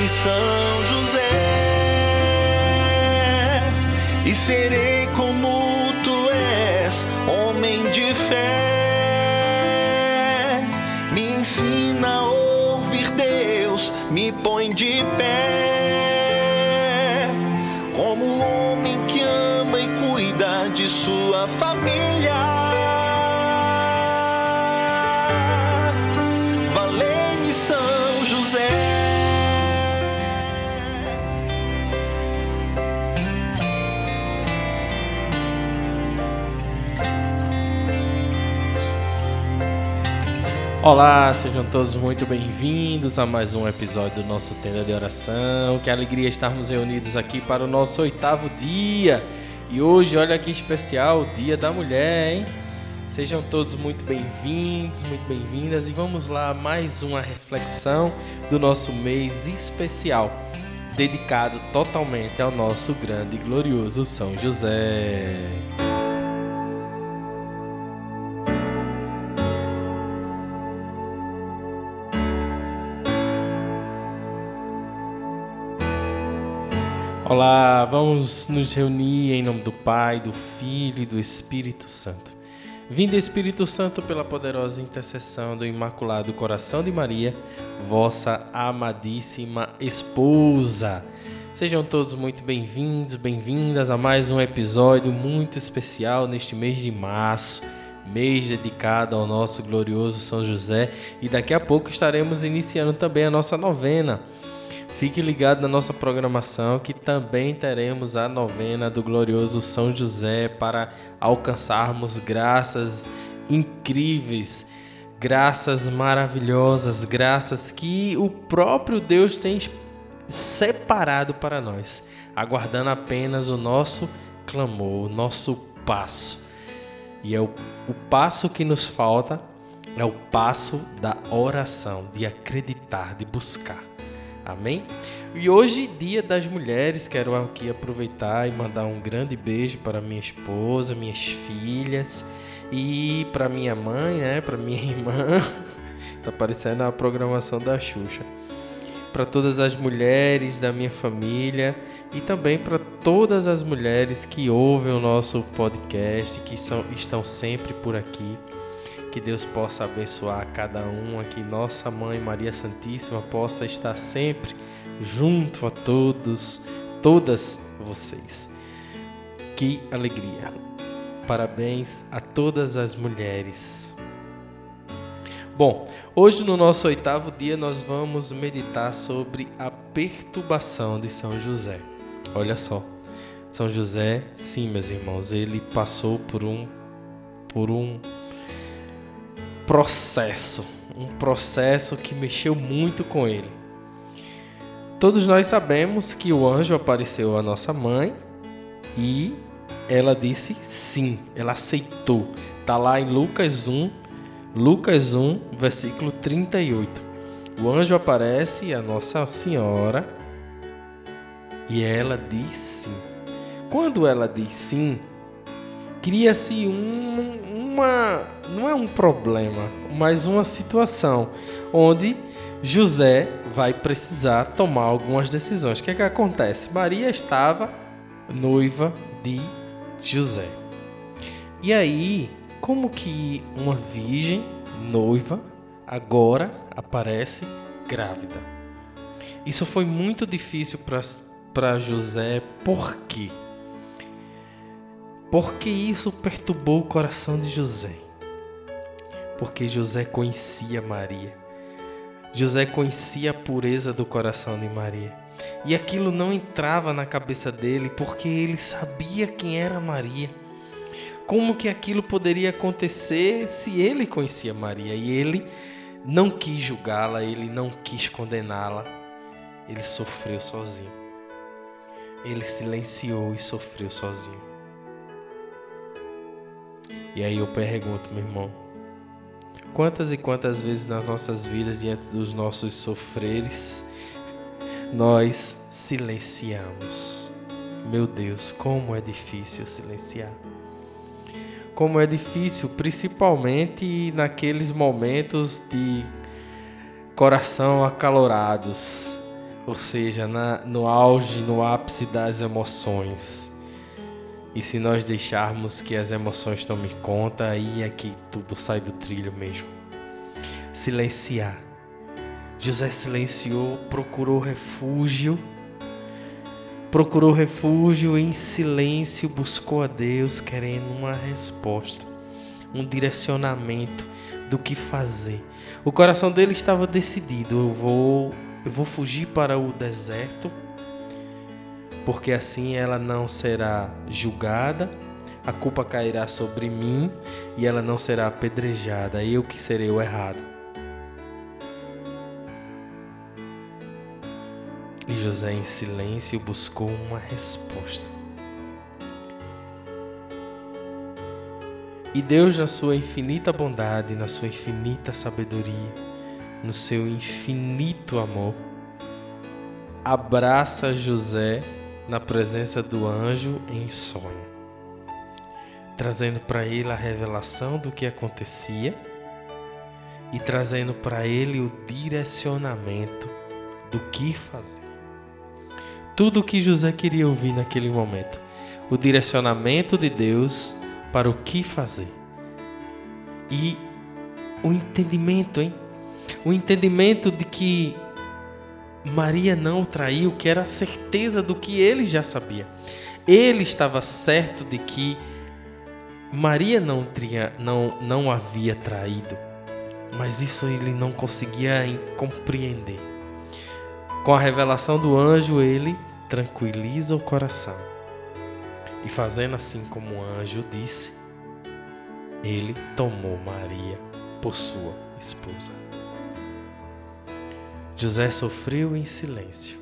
Valei-me São José e serei como tu és, homem de fé. Me ensina a ouvir Deus, me põe de pé, Olá, sejam todos muito bem-vindos a mais um episódio do nosso Tenda de Oração. Que alegria estarmos reunidos aqui para o nosso oitavo dia. E hoje, olha que especial, o Dia da Mulher, hein? Sejam todos muito bem-vindos, muito bem-vindas e vamos lá mais uma reflexão do nosso mês especial, dedicado totalmente ao nosso grande e glorioso São José. Olá, vamos nos reunir em nome do Pai, do Filho e do Espírito Santo. Vindo Espírito Santo pela poderosa intercessão do Imaculado Coração de Maria, vossa amadíssima esposa. Sejam todos muito bem-vindos, bem-vindas a mais um episódio muito especial neste mês de março, mês dedicado ao nosso glorioso São José, e daqui a pouco estaremos iniciando também a nossa novena. Fique ligado na nossa programação que também teremos a novena do glorioso São José para alcançarmos graças incríveis, graças maravilhosas, graças que o próprio Deus tem separado para nós, aguardando apenas o nosso clamor, o nosso passo. E é o, o passo que nos falta é o passo da oração, de acreditar, de buscar. Amém? E hoje, Dia das Mulheres, quero aqui aproveitar e mandar um grande beijo para minha esposa, minhas filhas e para minha mãe, né, para minha irmã. tá parecendo a programação da Xuxa. Para todas as mulheres da minha família e também para todas as mulheres que ouvem o nosso podcast, que são, estão sempre por aqui. Que Deus possa abençoar cada um, que nossa Mãe Maria Santíssima possa estar sempre junto a todos, todas vocês. Que alegria! Parabéns a todas as mulheres. Bom, hoje no nosso oitavo dia nós vamos meditar sobre a perturbação de São José. Olha só, São José, sim, meus irmãos, ele passou por um por um processo, um processo que mexeu muito com ele. Todos nós sabemos que o anjo apareceu à nossa mãe e ela disse sim, ela aceitou. Tá lá em Lucas 1, Lucas 1, versículo 38. O anjo aparece à Nossa Senhora e ela diz sim. Quando ela diz sim, cria-se um, uma não é um problema, mas uma situação onde José vai precisar tomar algumas decisões. O que é que acontece? Maria estava noiva de José. E aí, como que uma virgem noiva agora aparece grávida? Isso foi muito difícil para José, por quê? Porque isso perturbou o coração de José. Porque José conhecia Maria. José conhecia a pureza do coração de Maria. E aquilo não entrava na cabeça dele porque ele sabia quem era Maria. Como que aquilo poderia acontecer se ele conhecia Maria e ele não quis julgá-la, ele não quis condená-la. Ele sofreu sozinho. Ele silenciou e sofreu sozinho. E aí eu pergunto, meu irmão, quantas e quantas vezes nas nossas vidas, diante dos nossos sofreres, nós silenciamos? Meu Deus, como é difícil silenciar. Como é difícil, principalmente naqueles momentos de coração acalorados. ou seja, na, no auge, no ápice das emoções. E se nós deixarmos que as emoções tomem conta, aí é que tudo sai do trilho mesmo. Silenciar. José silenciou, procurou refúgio. Procurou refúgio em silêncio, buscou a Deus querendo uma resposta, um direcionamento do que fazer. O coração dele estava decidido: eu vou, eu vou fugir para o deserto porque assim ela não será julgada, a culpa cairá sobre mim e ela não será apedrejada, eu que serei o errado. E José, em silêncio, buscou uma resposta. E Deus, na sua infinita bondade, na sua infinita sabedoria, no seu infinito amor, abraça José na presença do anjo em sonho, trazendo para ele a revelação do que acontecia e trazendo para ele o direcionamento do que fazer. Tudo o que José queria ouvir naquele momento, o direcionamento de Deus para o que fazer. E o entendimento, hein? O entendimento de que Maria não o traiu, que era a certeza do que ele já sabia. Ele estava certo de que Maria não, tinha, não, não havia traído, mas isso ele não conseguia compreender. Com a revelação do anjo, ele tranquiliza o coração. E fazendo assim como o anjo disse, ele tomou Maria por sua esposa. José sofreu em silêncio,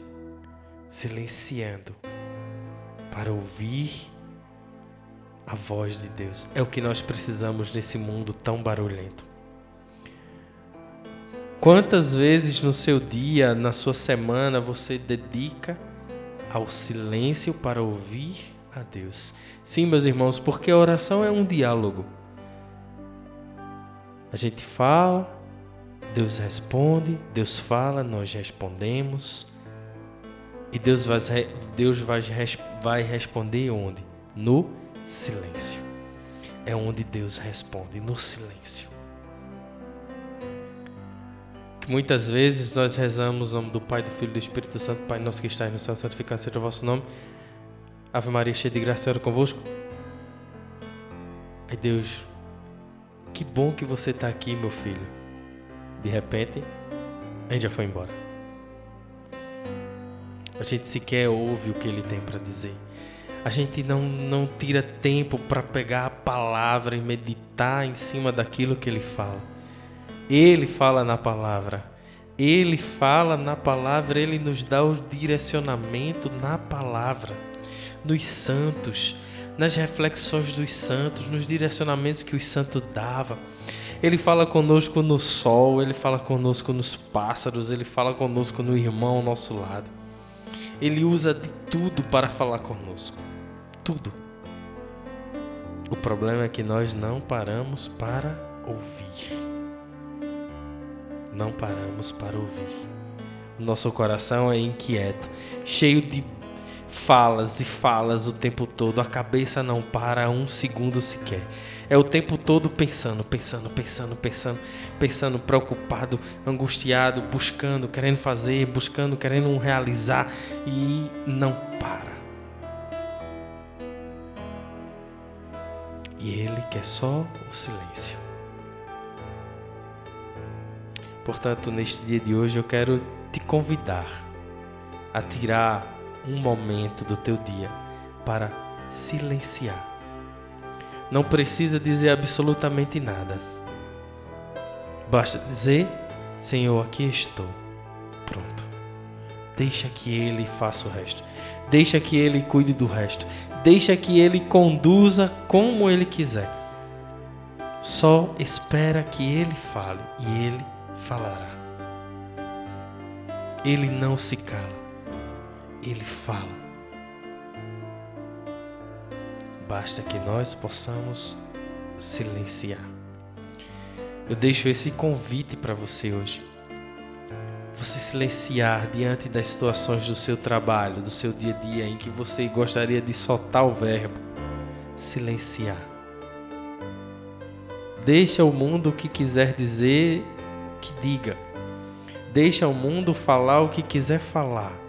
silenciando para ouvir a voz de Deus. É o que nós precisamos nesse mundo tão barulhento. Quantas vezes no seu dia, na sua semana, você dedica ao silêncio para ouvir a Deus? Sim, meus irmãos, porque a oração é um diálogo. A gente fala, Deus responde, Deus fala, nós respondemos. E Deus vai, Deus vai, vai responder onde? No silêncio. É onde Deus responde, no silêncio. Que muitas vezes nós rezamos o nome do Pai, do Filho e do Espírito Santo, Pai nosso que estás no céu, santificado seja o vosso nome. Ave Maria, cheia de graça, Senhor convosco. Ai Deus, que bom que você está aqui, meu filho. De repente, a já foi embora. A gente sequer ouve o que ele tem para dizer. A gente não, não tira tempo para pegar a palavra e meditar em cima daquilo que ele fala. Ele fala na palavra. Ele fala na palavra, ele nos dá o direcionamento na palavra, nos santos, nas reflexões dos santos, nos direcionamentos que os santos davam. Ele fala conosco no sol, ele fala conosco nos pássaros, ele fala conosco no irmão ao nosso lado. Ele usa de tudo para falar conosco. Tudo. O problema é que nós não paramos para ouvir. Não paramos para ouvir. Nosso coração é inquieto, cheio de falas e falas o tempo todo. A cabeça não para um segundo sequer é o tempo todo pensando, pensando, pensando, pensando, pensando, preocupado, angustiado, buscando, querendo fazer, buscando, querendo realizar e não para. E ele quer só o silêncio. Portanto, neste dia de hoje eu quero te convidar a tirar um momento do teu dia para silenciar não precisa dizer absolutamente nada. Basta dizer: Senhor, aqui estou. Pronto. Deixa que Ele faça o resto. Deixa que Ele cuide do resto. Deixa que Ele conduza como Ele quiser. Só espera que Ele fale e Ele falará. Ele não se cala. Ele fala. Basta que nós possamos silenciar. Eu deixo esse convite para você hoje. você silenciar diante das situações do seu trabalho, do seu dia a dia, em que você gostaria de soltar o verbo, silenciar. Deixa o mundo o que quiser dizer, que diga. Deixa o mundo falar o que quiser falar.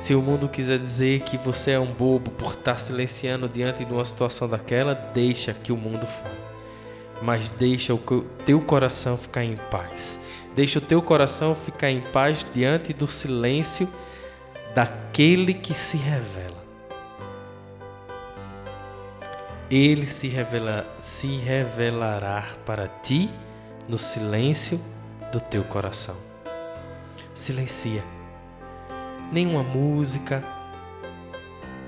Se o mundo quiser dizer que você é um bobo por estar silenciando diante de uma situação daquela, deixa que o mundo fale. Mas deixa o teu coração ficar em paz. Deixa o teu coração ficar em paz diante do silêncio daquele que se revela. Ele se, revela, se revelará para ti no silêncio do teu coração. Silencia. Nenhuma música,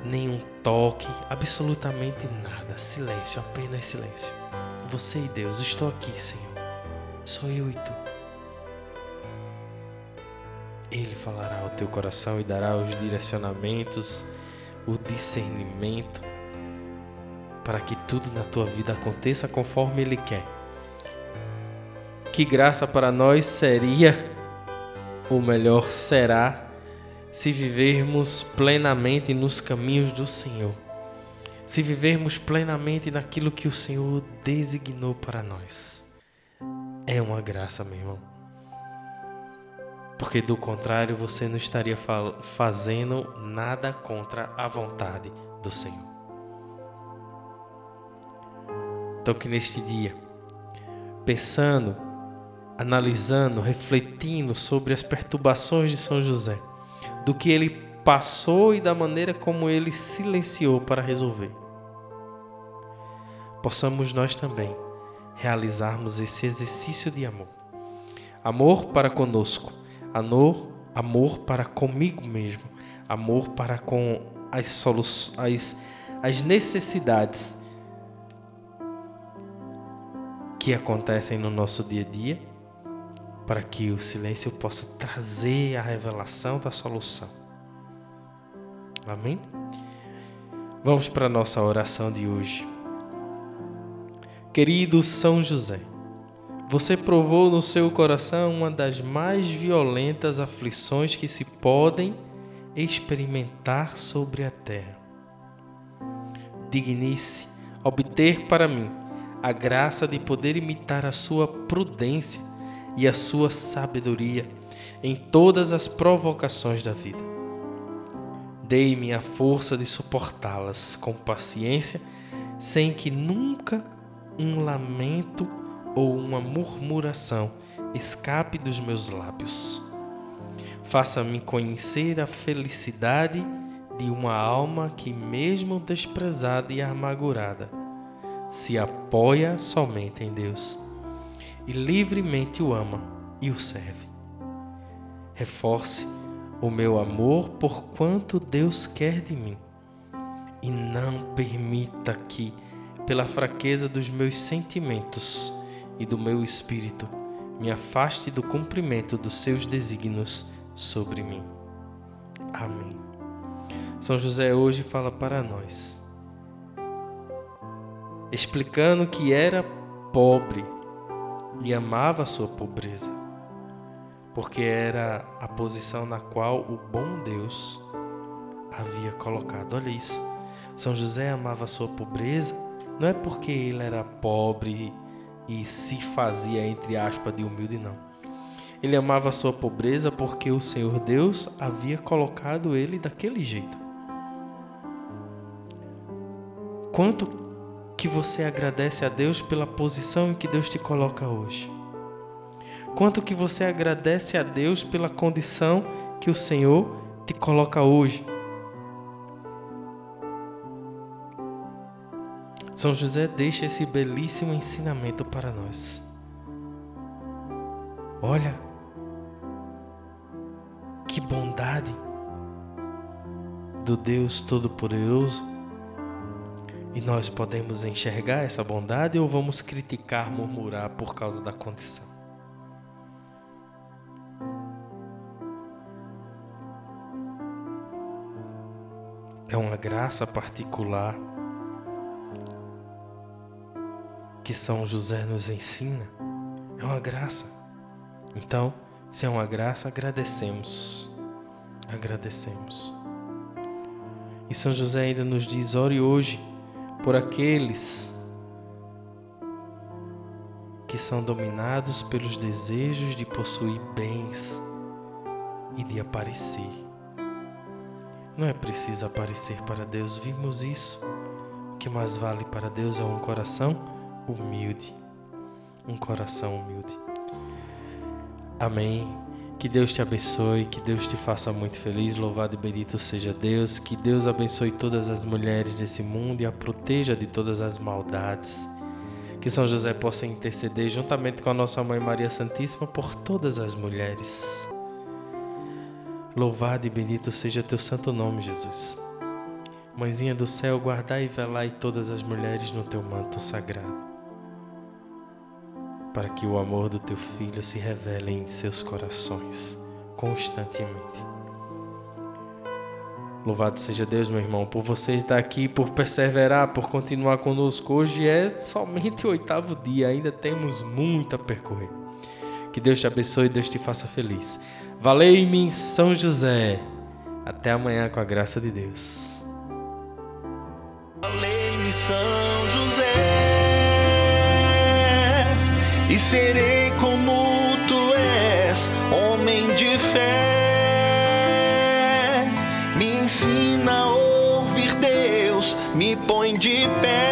nenhum toque, absolutamente nada. Silêncio, apenas silêncio. Você e Deus, estou aqui, Senhor. Sou eu e tu. Ele falará ao teu coração e dará os direcionamentos, o discernimento, para que tudo na tua vida aconteça conforme Ele quer. Que graça para nós seria, ou melhor, será, se vivermos plenamente nos caminhos do Senhor, se vivermos plenamente naquilo que o Senhor designou para nós. É uma graça, meu irmão porque do contrário você não estaria fazendo nada contra a vontade do Senhor. Então, que neste dia, pensando, analisando, refletindo sobre as perturbações de São José, do que ele passou e da maneira como ele silenciou para resolver, possamos nós também realizarmos esse exercício de amor. Amor para conosco, Amor, amor para comigo mesmo, amor para com as soluções, as necessidades que acontecem no nosso dia a dia, para que o silêncio possa trazer a revelação da solução. Amém? Vamos para a nossa oração de hoje. Querido São José, você provou no seu coração uma das mais violentas aflições que se podem experimentar sobre a terra. Dignice obter para mim a graça de poder imitar a sua prudência e a sua sabedoria em todas as provocações da vida. Dei-me a força de suportá-las com paciência, sem que nunca um lamento ou uma murmuração escape dos meus lábios. Faça-me conhecer a felicidade de uma alma que, mesmo desprezada e amargurada, se apoia somente em Deus e livremente o ama e o serve. Reforce o meu amor por quanto Deus quer de mim e não permita que, pela fraqueza dos meus sentimentos, e do meu espírito, me afaste do cumprimento dos seus desígnios sobre mim. Amém. São José hoje fala para nós, explicando que era pobre e amava a sua pobreza, porque era a posição na qual o bom Deus havia colocado. Olha isso. São José amava a sua pobreza, não é porque ele era pobre e se fazia, entre aspas, de humilde, não. Ele amava a sua pobreza porque o Senhor Deus havia colocado ele daquele jeito. Quanto que você agradece a Deus pela posição em que Deus te coloca hoje? Quanto que você agradece a Deus pela condição que o Senhor te coloca hoje? São José deixa esse belíssimo ensinamento para nós. Olha, que bondade do Deus Todo-Poderoso. E nós podemos enxergar essa bondade ou vamos criticar, murmurar por causa da condição? É uma graça particular que São José nos ensina é uma graça. Então, Se é uma graça, agradecemos. Agradecemos. E São José ainda nos diz: ore hoje por aqueles que são dominados pelos desejos de possuir bens e de aparecer. Não é preciso aparecer para Deus, vimos isso. O que mais vale para Deus é um coração humilde. Um coração humilde. Amém. Que Deus te abençoe, que Deus te faça muito feliz. Louvado e bendito seja Deus. Que Deus abençoe todas as mulheres desse mundo e a proteja de todas as maldades. Que São José possa interceder juntamente com a nossa Mãe Maria Santíssima por todas as mulheres. Louvado e bendito seja teu santo nome, Jesus. Mãezinha do céu, guardai e velai todas as mulheres no teu manto sagrado para que o amor do teu filho se revele em seus corações constantemente. Louvado seja Deus, meu irmão, por você estar aqui, por perseverar, por continuar conosco. Hoje é somente o oitavo dia, ainda temos muito a percorrer. Que Deus te abençoe e Deus te faça feliz. Valei-me, São José. Até amanhã, com a graça de Deus. Valei-me, São José e serei como tu és, homem de fé. Me ensina a ouvir Deus, me põe de pé,